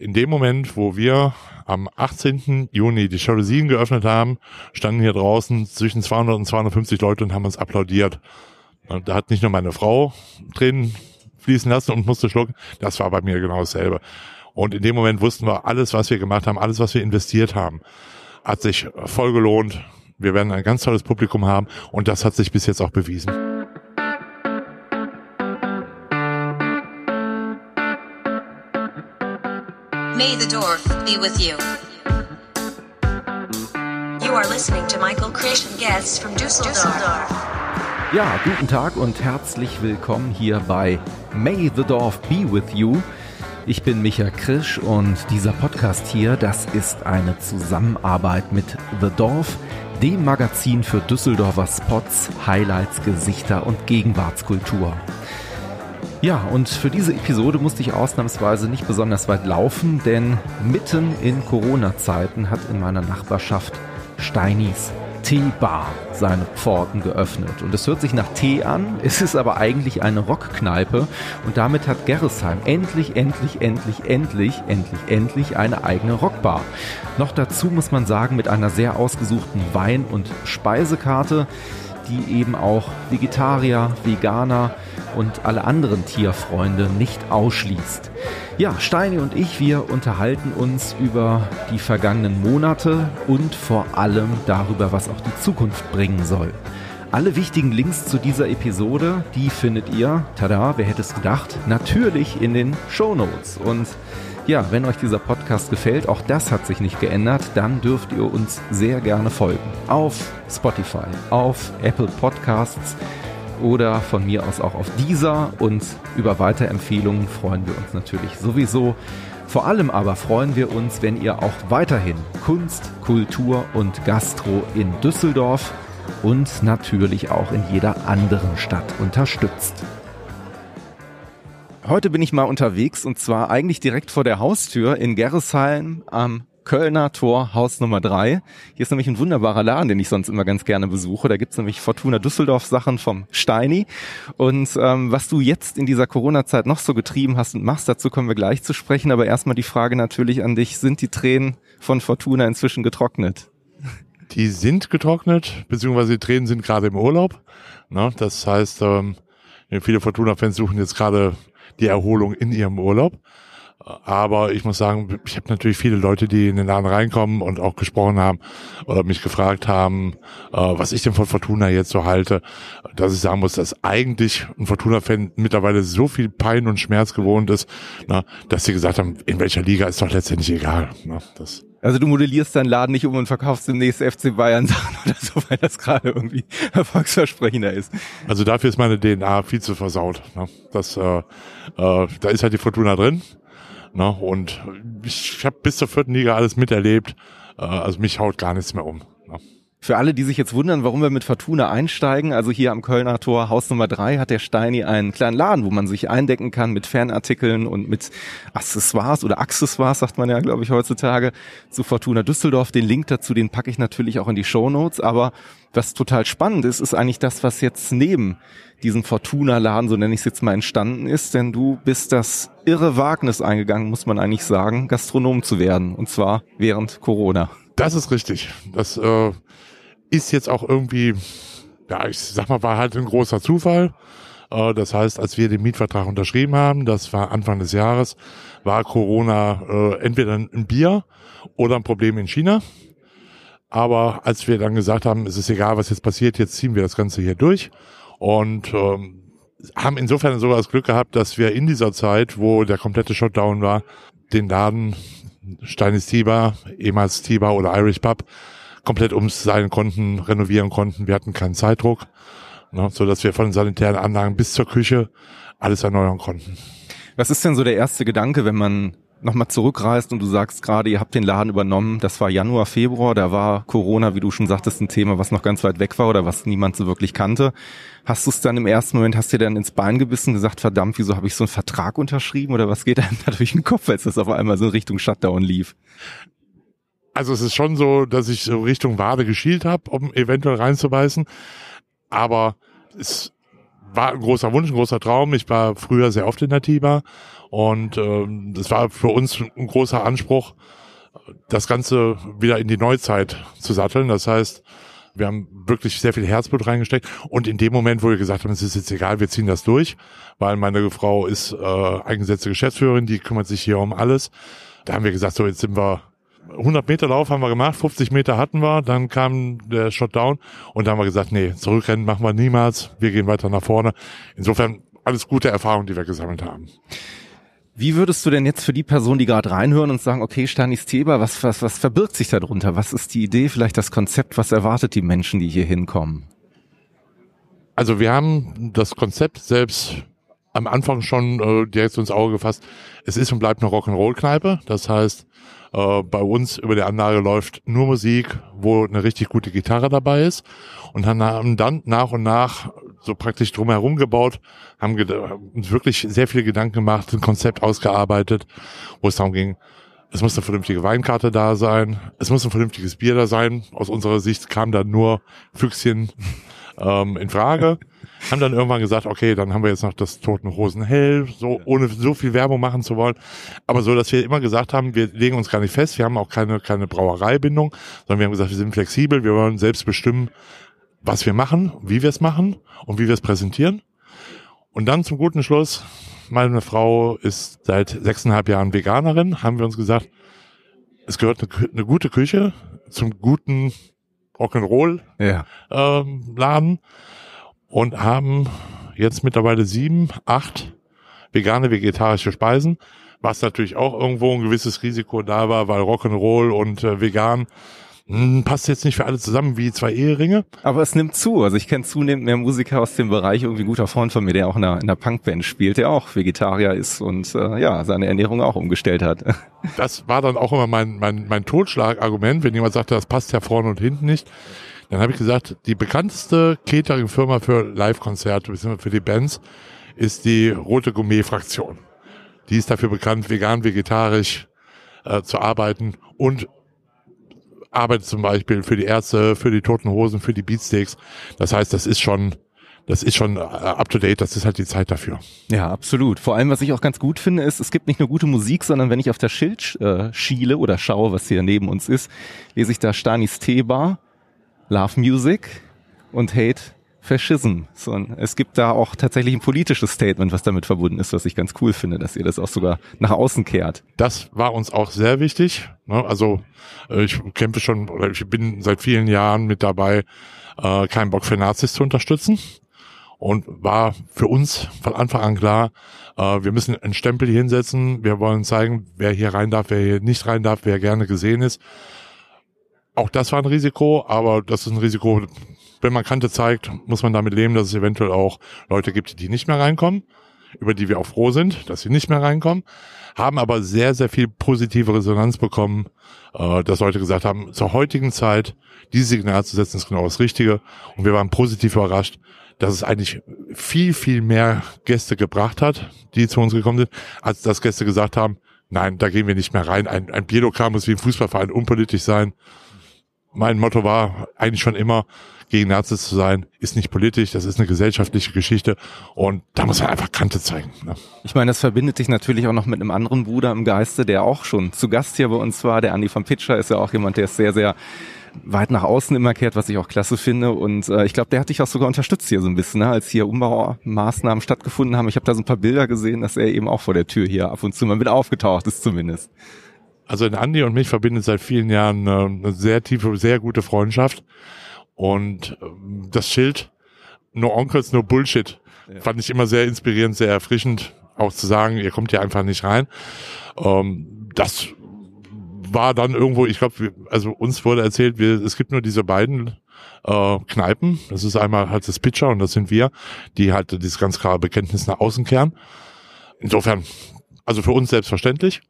In dem Moment, wo wir am 18. Juni die Jalousien geöffnet haben, standen hier draußen zwischen 200 und 250 Leute und haben uns applaudiert. Und da hat nicht nur meine Frau Tränen fließen lassen und musste schlucken, das war bei mir genau dasselbe. Und in dem Moment wussten wir, alles, was wir gemacht haben, alles, was wir investiert haben, hat sich voll gelohnt. Wir werden ein ganz tolles Publikum haben und das hat sich bis jetzt auch bewiesen. May the Dorf be with you. You are listening to Michael Christian Guests from Düsseldorf. Ja, guten Tag und herzlich willkommen hier bei May the Dorf be with you. Ich bin Micha Krisch und dieser Podcast hier, das ist eine Zusammenarbeit mit The Dorf, dem Magazin für Düsseldorfer Spots, Highlights, Gesichter und Gegenwartskultur. Ja, und für diese Episode musste ich ausnahmsweise nicht besonders weit laufen, denn mitten in Corona-Zeiten hat in meiner Nachbarschaft Steinis Teebar seine Pforten geöffnet. Und es hört sich nach Tee an, es ist aber eigentlich eine Rockkneipe und damit hat Gerresheim endlich, endlich, endlich, endlich, endlich, endlich eine eigene Rockbar. Noch dazu muss man sagen, mit einer sehr ausgesuchten Wein- und Speisekarte die eben auch Vegetarier, Veganer und alle anderen Tierfreunde nicht ausschließt. Ja, Steini und ich, wir unterhalten uns über die vergangenen Monate und vor allem darüber, was auch die Zukunft bringen soll. Alle wichtigen Links zu dieser Episode, die findet ihr, tada, wer hätte es gedacht, natürlich in den Show Notes. Und ja, wenn euch dieser Podcast gefällt, auch das hat sich nicht geändert, dann dürft ihr uns sehr gerne folgen. Auf Spotify, auf Apple Podcasts oder von mir aus auch auf dieser und über Weiterempfehlungen freuen wir uns natürlich sowieso. Vor allem aber freuen wir uns, wenn ihr auch weiterhin Kunst, Kultur und Gastro in Düsseldorf und natürlich auch in jeder anderen Stadt unterstützt. Heute bin ich mal unterwegs und zwar eigentlich direkt vor der Haustür in Gerresheim am Kölner Tor, Haus Nummer drei. Hier ist nämlich ein wunderbarer Laden, den ich sonst immer ganz gerne besuche. Da gibt's nämlich Fortuna Düsseldorf Sachen vom Steini. Und ähm, was du jetzt in dieser Corona-Zeit noch so getrieben hast und machst, dazu kommen wir gleich zu sprechen. Aber erstmal die Frage natürlich an dich, sind die Tränen von Fortuna inzwischen getrocknet? Die sind getrocknet, beziehungsweise die Tränen sind gerade im Urlaub. Ne? Das heißt, ähm, viele Fortuna-Fans suchen jetzt gerade die Erholung in ihrem Urlaub. Aber ich muss sagen, ich habe natürlich viele Leute, die in den Laden reinkommen und auch gesprochen haben oder mich gefragt haben, äh, was ich denn von Fortuna jetzt so halte, dass ich sagen muss, dass eigentlich ein Fortuna-Fan mittlerweile so viel Pein und Schmerz gewohnt ist, dass sie gesagt haben, in welcher Liga ist doch letztendlich egal. Das also du modellierst deinen Laden nicht um und verkaufst demnächst FC Bayern Sachen oder so, weil das gerade irgendwie erfolgsversprechender ist. Also dafür ist meine DNA viel zu versaut. Das, äh, äh, da ist halt die Fortuna drin. Ne? Und ich habe bis zur vierten Liga alles miterlebt. Äh, also mich haut gar nichts mehr um. Für alle, die sich jetzt wundern, warum wir mit Fortuna einsteigen, also hier am Kölner Tor, Haus Nummer drei, hat der Steini einen kleinen Laden, wo man sich eindecken kann mit Fanartikeln und mit Accessoires oder Accessoires, sagt man ja, glaube ich, heutzutage, zu Fortuna Düsseldorf. Den Link dazu, den packe ich natürlich auch in die Show Notes. Aber was total spannend ist, ist eigentlich das, was jetzt neben diesem Fortuna-Laden, so nenne ich es jetzt mal, entstanden ist. Denn du bist das irre Wagnis eingegangen, muss man eigentlich sagen, Gastronom zu werden. Und zwar während Corona. Das ist richtig. Das äh, ist jetzt auch irgendwie, ja, ich sag mal, war halt ein großer Zufall. Äh, das heißt, als wir den Mietvertrag unterschrieben haben, das war Anfang des Jahres, war Corona äh, entweder ein Bier oder ein Problem in China. Aber als wir dann gesagt haben, es ist egal, was jetzt passiert, jetzt ziehen wir das Ganze hier durch und ähm, haben insofern sogar das Glück gehabt, dass wir in dieser Zeit, wo der komplette Shutdown war, den Laden Steinis Tiber, ehemals Tiber oder Irish Pub, komplett umstylen konnten, renovieren konnten. Wir hatten keinen Zeitdruck, ne, so dass wir von den sanitären Anlagen bis zur Küche alles erneuern konnten. Was ist denn so der erste Gedanke, wenn man nochmal zurückreist und du sagst gerade, ihr habt den Laden übernommen, das war Januar, Februar, da war Corona, wie du schon sagtest, ein Thema, was noch ganz weit weg war oder was niemand so wirklich kannte. Hast du es dann im ersten Moment, hast du dir dann ins Bein gebissen gesagt, verdammt, wieso habe ich so einen Vertrag unterschrieben oder was geht einem da durch den Kopf, als das auf einmal so Richtung Shutdown lief? Also es ist schon so, dass ich so Richtung Wade geschielt habe, um eventuell reinzubeißen. Aber es war ein großer Wunsch, ein großer Traum. Ich war früher sehr oft in der Tiba Und ähm, das war für uns ein großer Anspruch, das Ganze wieder in die Neuzeit zu satteln. Das heißt, wir haben wirklich sehr viel Herzblut reingesteckt. Und in dem Moment, wo wir gesagt haben, es ist jetzt egal, wir ziehen das durch, weil meine Frau ist äh, eingesetzte Geschäftsführerin, die kümmert sich hier um alles. Da haben wir gesagt, so jetzt sind wir 100 Meter Lauf haben wir gemacht, 50 Meter hatten wir, dann kam der Shotdown und dann haben wir gesagt, nee, zurückrennen machen wir niemals, wir gehen weiter nach vorne. Insofern alles gute Erfahrungen, die wir gesammelt haben. Wie würdest du denn jetzt für die Personen, die gerade reinhören und sagen, okay, Stanis Theber, was, was, was verbirgt sich darunter? Was ist die Idee, vielleicht das Konzept, was erwartet die Menschen, die hier hinkommen? Also wir haben das Konzept selbst am Anfang schon äh, direkt ins Auge gefasst. Es ist und bleibt eine Rock'n'Roll-Kneipe. Das heißt, äh, bei uns über der Anlage läuft nur Musik, wo eine richtig gute Gitarre dabei ist. Und haben dann nach und nach so praktisch drumherum gebaut, haben uns wirklich sehr viele Gedanken gemacht, ein Konzept ausgearbeitet, wo es darum ging, es muss eine vernünftige Weinkarte da sein, es muss ein vernünftiges Bier da sein. Aus unserer Sicht kam da nur Füchschen ähm, in Frage. Haben dann irgendwann gesagt, okay, dann haben wir jetzt noch das Toten Hosen hell, so ohne so viel Werbung machen zu wollen. Aber so, dass wir immer gesagt haben, wir legen uns gar nicht fest, wir haben auch keine, keine Brauereibindung, sondern wir haben gesagt, wir sind flexibel, wir wollen selbst bestimmen, was wir machen, wie wir es machen und wie wir es präsentieren. Und dann zum guten Schluss, meine Frau ist seit sechseinhalb Jahren Veganerin, haben wir uns gesagt, es gehört eine, eine gute Küche zum guten Rock'n'Roll ja. ähm, Laden und haben jetzt mittlerweile sieben, acht vegane, vegetarische Speisen, was natürlich auch irgendwo ein gewisses Risiko da war, weil Rock'n'Roll und äh, vegan hm, passt jetzt nicht für alle zusammen wie zwei Eheringe. Aber es nimmt zu. Also ich kenne zunehmend mehr Musiker aus dem Bereich. Irgendwie ein guter Freund von mir, der auch in einer, in einer Punkband spielt, der auch Vegetarier ist und äh, ja, seine Ernährung auch umgestellt hat. Das war dann auch immer mein, mein, mein Totschlagargument, wenn jemand sagte, das passt ja vorne und hinten nicht. Dann habe ich gesagt, die bekannteste Catering-Firma für Live-Konzerte, beziehungsweise für die Bands, ist die Rote Gourmet-Fraktion. Die ist dafür bekannt, vegan, vegetarisch äh, zu arbeiten und arbeitet zum Beispiel für die Ärzte, für die Toten Hosen, für die Beatsteaks. Das heißt, das ist schon das ist schon äh, up to date, das ist halt die Zeit dafür. Ja, absolut. Vor allem, was ich auch ganz gut finde, ist, es gibt nicht nur gute Musik, sondern wenn ich auf das Schild äh, schiele oder schaue, was hier neben uns ist, lese ich da Stanis Teebar, Love Music und Hate Fascism. So, es gibt da auch tatsächlich ein politisches Statement, was damit verbunden ist, was ich ganz cool finde, dass ihr das auch sogar nach außen kehrt. Das war uns auch sehr wichtig. Ne? Also äh, ich kämpfe schon, ich bin seit vielen Jahren mit dabei, äh, keinen Bock für Nazis zu unterstützen. Und war für uns von Anfang an klar, äh, wir müssen einen Stempel hier hinsetzen. Wir wollen zeigen, wer hier rein darf, wer hier nicht rein darf, wer gerne gesehen ist. Auch das war ein Risiko, aber das ist ein Risiko, wenn man Kante zeigt, muss man damit leben, dass es eventuell auch Leute gibt, die nicht mehr reinkommen, über die wir auch froh sind, dass sie nicht mehr reinkommen, haben aber sehr, sehr viel positive Resonanz bekommen, äh, dass Leute gesagt haben, zur heutigen Zeit dieses Signal zu setzen, ist genau das Richtige. Und wir waren positiv überrascht, dass es eigentlich viel, viel mehr Gäste gebracht hat, die zu uns gekommen sind, als dass Gäste gesagt haben, nein, da gehen wir nicht mehr rein. Ein, ein Bierlokal muss wie ein Fußballverein unpolitisch sein mein Motto war eigentlich schon immer, gegen Nazis zu sein, ist nicht politisch, das ist eine gesellschaftliche Geschichte und da muss man einfach Kante zeigen. Ne? Ich meine, das verbindet dich natürlich auch noch mit einem anderen Bruder im Geiste, der auch schon zu Gast hier bei uns war. Der Andi vom Pitcher ist ja auch jemand, der ist sehr, sehr weit nach außen immer kehrt, was ich auch klasse finde. Und äh, ich glaube, der hat dich auch sogar unterstützt hier so ein bisschen, ne? als hier Umbaumaßnahmen stattgefunden haben. Ich habe da so ein paar Bilder gesehen, dass er eben auch vor der Tür hier ab und zu mal mit aufgetaucht ist zumindest. Also in Andi und mich verbindet seit vielen Jahren äh, eine sehr tiefe, sehr gute Freundschaft. Und ähm, das Schild No Onkels, no Bullshit ja. fand ich immer sehr inspirierend, sehr erfrischend, auch zu sagen, ihr kommt hier einfach nicht rein. Ähm, das war dann irgendwo, ich glaube, also uns wurde erzählt, wir, es gibt nur diese beiden äh, Kneipen. Das ist einmal halt das Pitcher und das sind wir, die halt dieses ganz klare Bekenntnis nach außen kehren. Insofern, also für uns selbstverständlich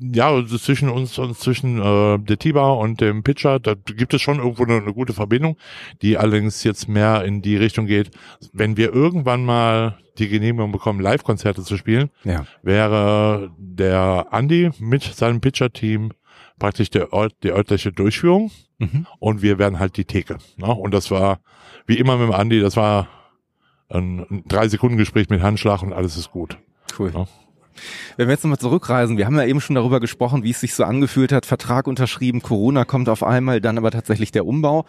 ja, zwischen uns und zwischen äh, der Tiba und dem Pitcher, da gibt es schon irgendwo eine, eine, gute Verbindung, die allerdings jetzt mehr in die Richtung geht, wenn wir irgendwann mal die Genehmigung bekommen, Live-Konzerte zu spielen, ja. wäre der Andy mit seinem Pitcher-Team praktisch der Ort, die örtliche Durchführung mhm. und wir wären halt die Theke. Ne? Und das war, wie immer mit dem Andy, das war ein, ein drei Sekunden Gespräch mit Handschlag und alles ist gut. Cool. Ne? Wenn wir jetzt nochmal zurückreisen, wir haben ja eben schon darüber gesprochen, wie es sich so angefühlt hat, Vertrag unterschrieben, Corona kommt auf einmal, dann aber tatsächlich der Umbau.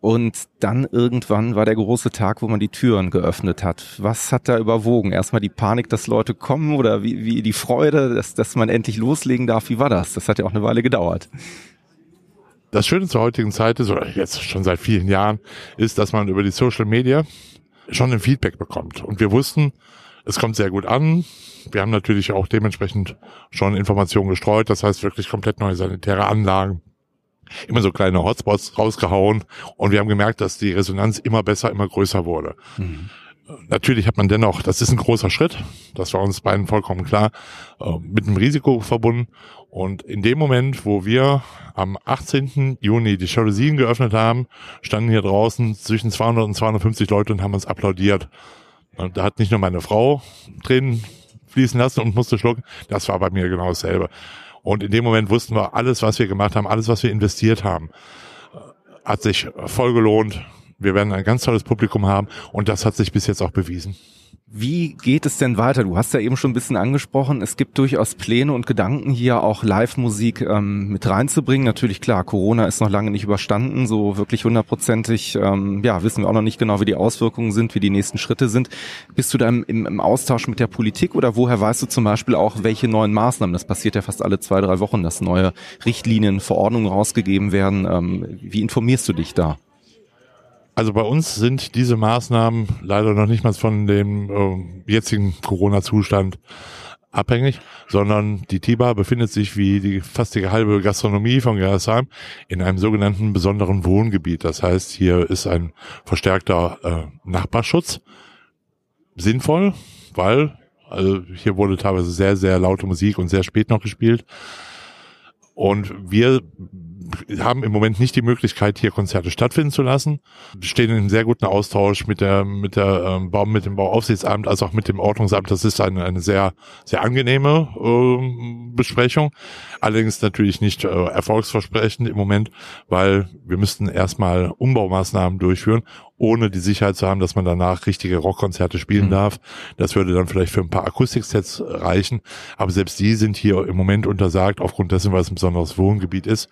Und dann irgendwann war der große Tag, wo man die Türen geöffnet hat. Was hat da überwogen? Erstmal die Panik, dass Leute kommen oder wie, wie die Freude, dass, dass man endlich loslegen darf? Wie war das? Das hat ja auch eine Weile gedauert. Das Schöne zur heutigen Zeit ist, oder jetzt schon seit vielen Jahren, ist, dass man über die Social Media schon ein Feedback bekommt. Und wir wussten, es kommt sehr gut an. Wir haben natürlich auch dementsprechend schon Informationen gestreut. Das heißt wirklich komplett neue sanitäre Anlagen. Immer so kleine Hotspots rausgehauen. Und wir haben gemerkt, dass die Resonanz immer besser, immer größer wurde. Mhm. Natürlich hat man dennoch, das ist ein großer Schritt, das war uns beiden vollkommen klar, äh, mit einem Risiko verbunden. Und in dem Moment, wo wir am 18. Juni die Jalousien geöffnet haben, standen hier draußen zwischen 200 und 250 Leute und haben uns applaudiert. Da hat nicht nur meine Frau Tränen fließen lassen und musste schlucken, das war bei mir genau dasselbe. Und in dem Moment wussten wir, alles, was wir gemacht haben, alles, was wir investiert haben, hat sich voll gelohnt. Wir werden ein ganz tolles Publikum haben und das hat sich bis jetzt auch bewiesen. Wie geht es denn weiter? Du hast ja eben schon ein bisschen angesprochen, es gibt durchaus Pläne und Gedanken hier auch Live-Musik ähm, mit reinzubringen. Natürlich klar, Corona ist noch lange nicht überstanden, so wirklich hundertprozentig, ähm, ja, wissen wir auch noch nicht genau, wie die Auswirkungen sind, wie die nächsten Schritte sind. Bist du da im, im, Austausch mit der Politik oder woher weißt du zum Beispiel auch, welche neuen Maßnahmen, das passiert ja fast alle zwei, drei Wochen, dass neue Richtlinien, Verordnungen rausgegeben werden. Ähm, wie informierst du dich da? Also bei uns sind diese Maßnahmen leider noch nicht mal von dem äh, jetzigen Corona-Zustand abhängig, sondern die TIBA befindet sich wie die fast die halbe Gastronomie von Gerresheim in einem sogenannten besonderen Wohngebiet. Das heißt, hier ist ein verstärkter äh, Nachbarschutz sinnvoll, weil also hier wurde teilweise sehr, sehr laute Musik und sehr spät noch gespielt. Und wir haben im Moment nicht die Möglichkeit, hier Konzerte stattfinden zu lassen. Wir stehen in einem sehr guten Austausch mit der, mit der ähm, Bau, mit dem Bauaufsichtsamt, als auch mit dem Ordnungsamt. Das ist eine, eine sehr, sehr angenehme äh, Besprechung. Allerdings natürlich nicht äh, erfolgsversprechend im Moment, weil wir müssten erstmal Umbaumaßnahmen durchführen, ohne die Sicherheit zu haben, dass man danach richtige Rockkonzerte spielen mhm. darf. Das würde dann vielleicht für ein paar Akustiksets reichen. Aber selbst die sind hier im Moment untersagt, aufgrund dessen, weil es ein besonderes Wohngebiet ist.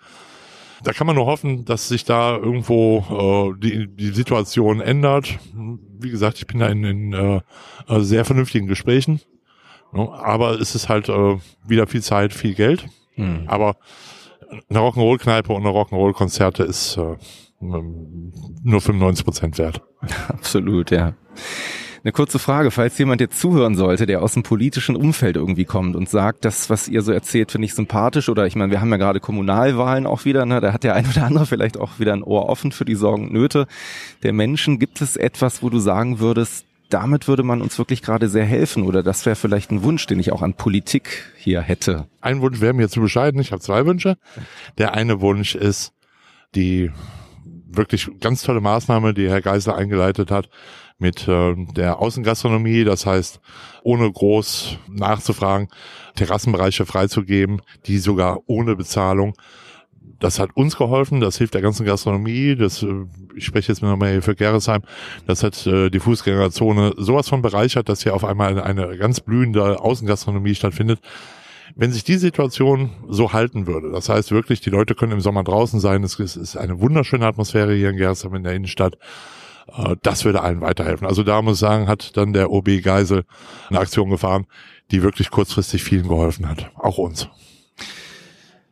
Da kann man nur hoffen, dass sich da irgendwo äh, die, die Situation ändert. Wie gesagt, ich bin da in, in äh, sehr vernünftigen Gesprächen. Aber es ist halt äh, wieder viel Zeit, viel Geld. Hm. Aber eine Rock'n'Roll-Kneipe und eine Rock'n'Roll-Konzerte ist äh, nur 95 Prozent wert. Absolut, ja. Eine kurze Frage, falls jemand jetzt zuhören sollte, der aus dem politischen Umfeld irgendwie kommt und sagt, das, was ihr so erzählt, finde ich sympathisch oder ich meine, wir haben ja gerade Kommunalwahlen auch wieder, ne? da hat der ein oder andere vielleicht auch wieder ein Ohr offen für die Sorgen und Nöte der Menschen. Gibt es etwas, wo du sagen würdest, damit würde man uns wirklich gerade sehr helfen oder das wäre vielleicht ein Wunsch, den ich auch an Politik hier hätte. Ein Wunsch wäre mir zu bescheiden. Ich habe zwei Wünsche. Der eine Wunsch ist die wirklich ganz tolle Maßnahme, die Herr Geisler eingeleitet hat, mit äh, der Außengastronomie, das heißt, ohne groß nachzufragen, Terrassenbereiche freizugeben, die sogar ohne Bezahlung. Das hat uns geholfen, das hilft der ganzen Gastronomie, das, äh, ich spreche jetzt nochmal hier für Gerresheim, das hat äh, die Fußgängerzone sowas von bereichert, dass hier auf einmal eine, ganz blühende Außengastronomie stattfindet. Wenn sich die Situation so halten würde, das heißt wirklich, die Leute können im Sommer draußen sein, es ist eine wunderschöne Atmosphäre hier in Gerresheim in der Innenstadt, äh, das würde allen weiterhelfen. Also da muss ich sagen, hat dann der OB Geisel eine Aktion gefahren, die wirklich kurzfristig vielen geholfen hat. Auch uns.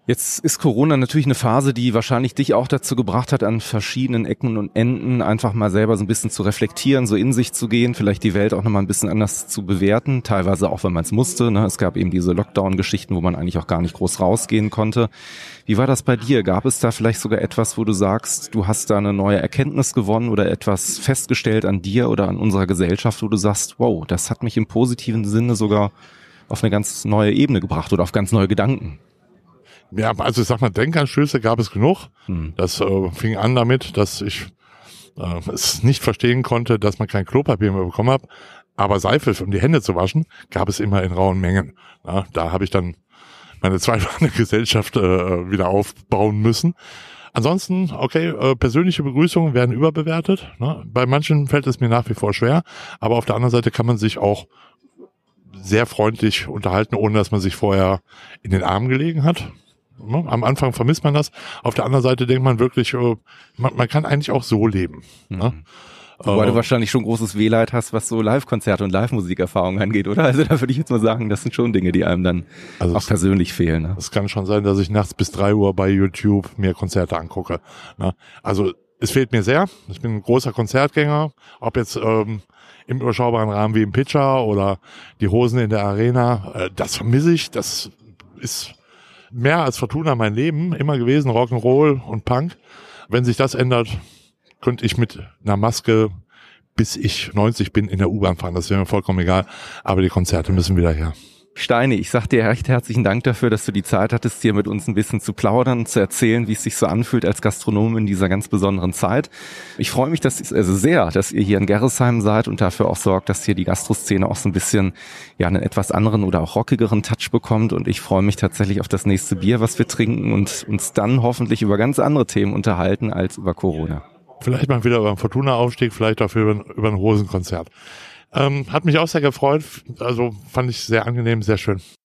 Jetzt ist Corona natürlich eine Phase, die wahrscheinlich dich auch dazu gebracht hat, an verschiedenen Ecken und Enden einfach mal selber so ein bisschen zu reflektieren, so in sich zu gehen, vielleicht die Welt auch nochmal ein bisschen anders zu bewerten, teilweise auch, wenn man es musste. Ne? Es gab eben diese Lockdown-Geschichten, wo man eigentlich auch gar nicht groß rausgehen konnte. Wie war das bei dir? Gab es da vielleicht sogar etwas, wo du sagst, du hast da eine neue Erkenntnis gewonnen oder etwas festgestellt an dir oder an unserer Gesellschaft, wo du sagst, wow, das hat mich im positiven Sinne sogar auf eine ganz neue Ebene gebracht oder auf ganz neue Gedanken? Ja, also ich sag mal, Denkanstöße gab es genug. Hm. Das äh, fing an damit, dass ich äh, es nicht verstehen konnte, dass man kein Klopapier mehr bekommen hat. Aber Seife, um die Hände zu waschen, gab es immer in rauen Mengen. Ja, da habe ich dann meine zweifache Gesellschaft äh, wieder aufbauen müssen. Ansonsten, okay, äh, persönliche Begrüßungen werden überbewertet. Ne? Bei manchen fällt es mir nach wie vor schwer, aber auf der anderen Seite kann man sich auch sehr freundlich unterhalten, ohne dass man sich vorher in den Arm gelegen hat. Am Anfang vermisst man das. Auf der anderen Seite denkt man wirklich, äh, man, man kann eigentlich auch so leben. Ne? Mhm. Wobei du wahrscheinlich schon großes Wehleid hast, was so Live-Konzerte und Live-Musikerfahrungen angeht, oder? Also da würde ich jetzt mal sagen, das sind schon Dinge, die einem dann also auch persönlich fehlen. Ne? Es kann schon sein, dass ich nachts bis drei Uhr bei YouTube mir Konzerte angucke. Ne? Also es fehlt mir sehr. Ich bin ein großer Konzertgänger, ob jetzt ähm, im überschaubaren Rahmen wie im Pitcher oder die Hosen in der Arena. Äh, das vermisse ich. Das ist mehr als Fortuna mein Leben immer gewesen, Rock'n'Roll und Punk. Wenn sich das ändert, könnte ich mit einer Maske bis ich 90 bin in der U-Bahn fahren. Das wäre mir vollkommen egal. Aber die Konzerte müssen wieder her. Steine, ich sag dir recht herzlichen Dank dafür, dass du die Zeit hattest, hier mit uns ein bisschen zu plaudern, zu erzählen, wie es sich so anfühlt als Gastronom in dieser ganz besonderen Zeit. Ich freue mich dass, also sehr, dass ihr hier in Gerresheim seid und dafür auch sorgt, dass hier die Gastroszene auch so ein bisschen ja einen etwas anderen oder auch rockigeren Touch bekommt. Und ich freue mich tatsächlich auf das nächste Bier, was wir trinken und uns dann hoffentlich über ganz andere Themen unterhalten als über Corona. Vielleicht mal wieder über einen Fortuna-Aufstieg, vielleicht dafür über, über ein Hosenkonzert. Ähm, hat mich auch sehr gefreut. Also fand ich sehr angenehm, sehr schön.